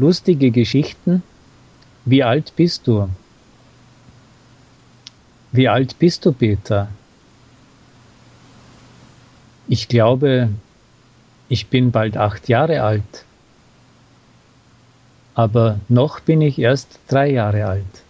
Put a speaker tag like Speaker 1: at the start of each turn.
Speaker 1: lustige Geschichten. Wie alt bist du? Wie alt bist du, Peter? Ich glaube, ich bin bald acht Jahre alt. Aber noch bin ich erst drei Jahre alt.